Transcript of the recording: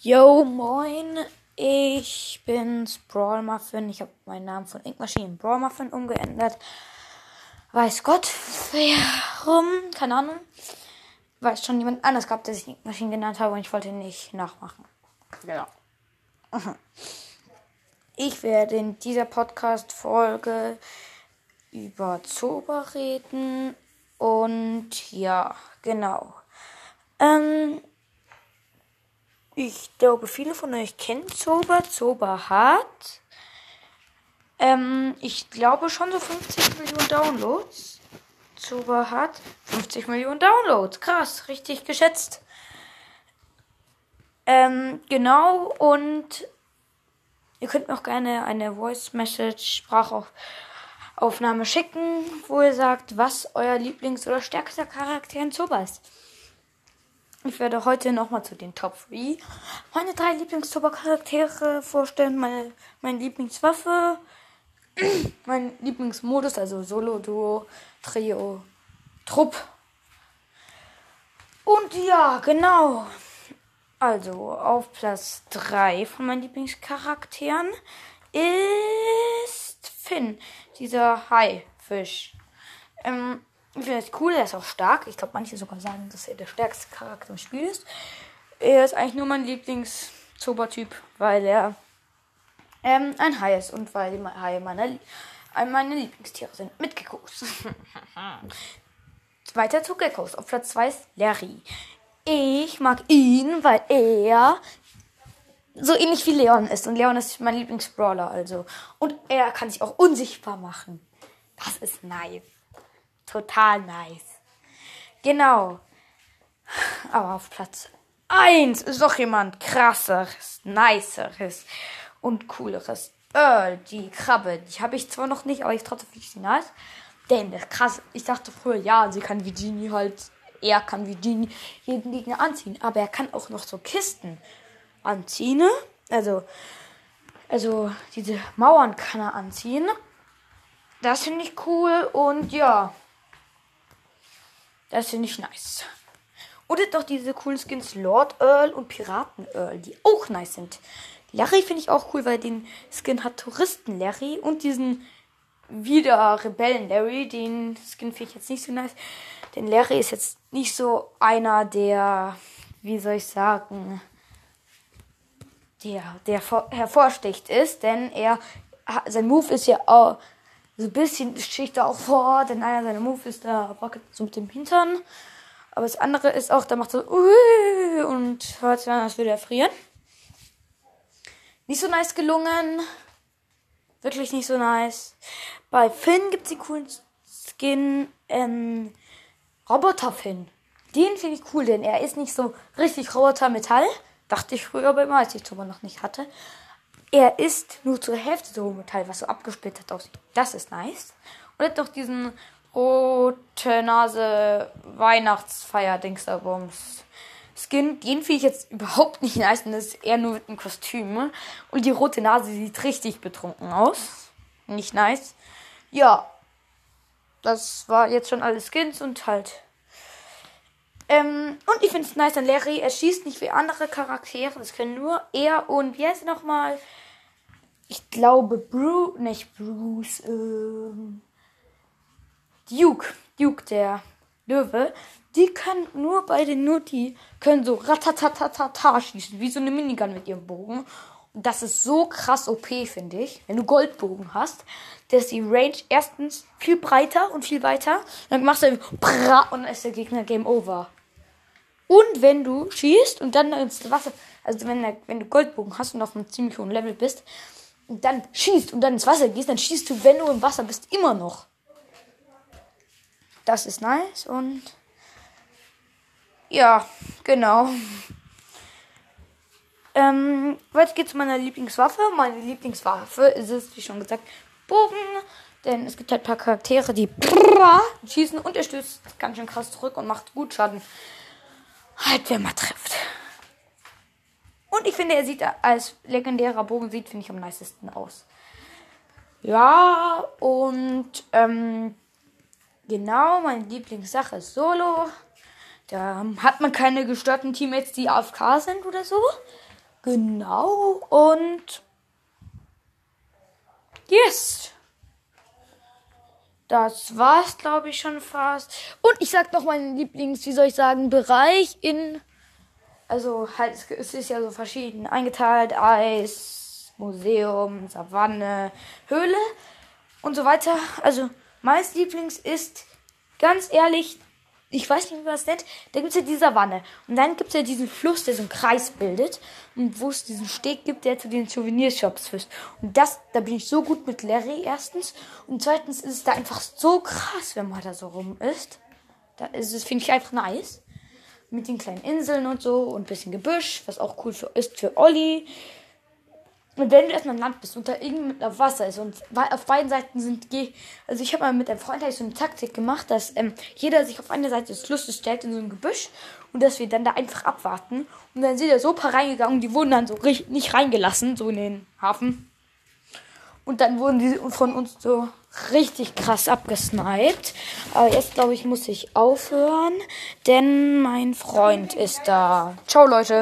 Yo, moin. Ich bin's, Brawl Muffin. Ich habe meinen Namen von Ink Machine in Brawl Muffin umgeändert. Weiß Gott, warum? Keine Ahnung. Weiß schon jemand anders gehabt, der sich Ink Machine genannt habe und ich wollte nicht nachmachen. Genau. Ich werde in dieser Podcast-Folge über Zoba reden und ja, genau. Ähm, ich glaube, viele von euch kennen Zoba. Zoba hat, ähm, ich glaube schon so 50 Millionen Downloads. Zoba hat 50 Millionen Downloads. Krass, richtig geschätzt. Ähm, genau, und ihr könnt mir auch gerne eine Voice Message, Sprachaufnahme schicken, wo ihr sagt, was euer Lieblings- oder stärkster Charakter in Zoba ist. Ich werde heute nochmal zu den Top 3 meine drei Lieblings-Charaktere vorstellen. Meine, meine Lieblingswaffe, mein Lieblingsmodus, also Solo, Duo, Trio, Trupp. Und ja, genau. Also, auf Platz 3 von meinen Lieblingscharakteren ist Finn, dieser Haifisch. Ähm, ich finde es cool, er ist auch stark. Ich glaube, manche sogar sagen, dass er der stärkste Charakter im Spiel ist. Er ist eigentlich nur mein Lieblings-Zaubertyp, weil er ähm, ein Hai ist und weil die Haie meine, meine Lieblingstiere sind. Mit Geckos. Weiter zu Geckos. Auf Platz 2 ist Larry. Ich mag ihn, weil er so ähnlich wie Leon ist. Und Leon ist mein Lieblingsbrawler, also. Und er kann sich auch unsichtbar machen. Das ist nice. Total nice. Genau. Aber auf Platz 1 ist noch jemand krasseres, niceres und cooleres. Earl, die Krabbe. Die habe ich zwar noch nicht, aber ich trotzdem finde sie nice. Denn das krass. Ich dachte früher, ja, sie kann wie Genie halt. Er kann wie Genie jeden Gegner anziehen. Aber er kann auch noch so Kisten anziehen. Also, also diese Mauern kann er anziehen. Das finde ich cool und ja. Das finde ich nice. Und doch diese coolen Skins Lord Earl und Piraten Earl, die auch nice sind. Larry finde ich auch cool, weil den Skin hat Touristen Larry und diesen wieder Rebellen Larry. Den Skin finde ich jetzt nicht so nice. Denn Larry ist jetzt nicht so einer, der, wie soll ich sagen, der, der hervorsticht ist. Denn er, sein Move ist ja auch so ein bisschen sticht er auch vor, denn einer seiner Move ist da Rocket so mit dem Hintern. Aber das andere ist auch, da macht so und hört sich an, als würde er frieren. Nicht so nice gelungen. Wirklich nicht so nice. Bei Finn gibt es den coolen Skin ähm, Roboter Finn. Den finde ich cool, denn er ist nicht so richtig Roboter Metall. Dachte ich früher aber immer, als ich aber noch nicht hatte. Er ist nur zur Hälfte so Metall, was so abgesplittert aussieht. Das ist nice. Und er hat doch diesen rote Nase Weihnachtsfeier Dingsabums Skin. Den finde ich jetzt überhaupt nicht nice. Und das ist eher nur mit einem Kostüm. Und die rote Nase sieht richtig betrunken aus. Nicht nice. Ja. Das war jetzt schon alle Skins und halt. Ähm, und ich finde es nice an Larry. Er schießt nicht wie andere Charaktere. Das können nur er und wie heißt er nochmal? ich glaube, Bruce, nicht Bruce, ähm, Duke, Duke, der Löwe, die können nur bei den nur die können so ratatatata schießen, wie so eine Minigun mit ihrem Bogen. Und das ist so krass OP, finde ich. Wenn du Goldbogen hast, ist die Range erstens viel breiter und viel weiter. Dann machst du und dann ist der Gegner Game Over. Und wenn du schießt und dann ins Wasser, also wenn, wenn du Goldbogen hast und auf einem ziemlich hohen Level bist, und dann schießt und dann ins Wasser gehst, dann schießt du, wenn du im Wasser bist, immer noch. Das ist nice und ja, genau. Ähm, jetzt geht's zu meiner Lieblingswaffe. Meine Lieblingswaffe ist es, wie schon gesagt, Bogen. Denn es gibt halt ein paar Charaktere, die schießen und er stößt ganz schön krass zurück und macht gut Schaden. Halt, wer mal trifft. Und ich finde, er sieht als legendärer Bogen sieht, finde ich, am nicesten aus. Ja, und ähm, genau, meine Lieblingssache ist Solo. Da hat man keine gestörten Teammates, die AFK sind oder so. Genau. Und yes. Das war's, glaube ich, schon fast. Und ich sag noch meinen Lieblings, wie soll ich sagen, Bereich in. Also halt, es ist ja so verschieden eingeteilt. Eis, Museum, Savanne, Höhle und so weiter. Also, mein Lieblings ist ganz ehrlich ich weiß nicht, wie man das nennt, da gibt es ja die Savanne. Und dann gibt es ja diesen Fluss, der so einen Kreis bildet. Und wo es diesen Steg gibt, der zu den Souvenirshops führt. Und das, da bin ich so gut mit Larry erstens. Und zweitens ist es da einfach so krass, wenn man da so rum ist. Da ist es, finde ich einfach nice. Mit den kleinen Inseln und so und bisschen Gebüsch, was auch cool für, ist für Olli. Und wenn du erstmal im Land bist und da irgendwie auf Wasser ist und auf beiden Seiten sind, also ich habe mal mit einem Freund so eine Taktik gemacht, dass ähm, jeder sich auf eine Seite des Flusses stellt in so ein Gebüsch und dass wir dann da einfach abwarten. Und dann sind da so ein paar reingegangen, die wurden dann so nicht reingelassen, so in den Hafen. Und dann wurden die von uns so richtig krass abgesniped. Aber jetzt glaube ich, muss ich aufhören, denn mein Freund ist da. Ciao, Leute.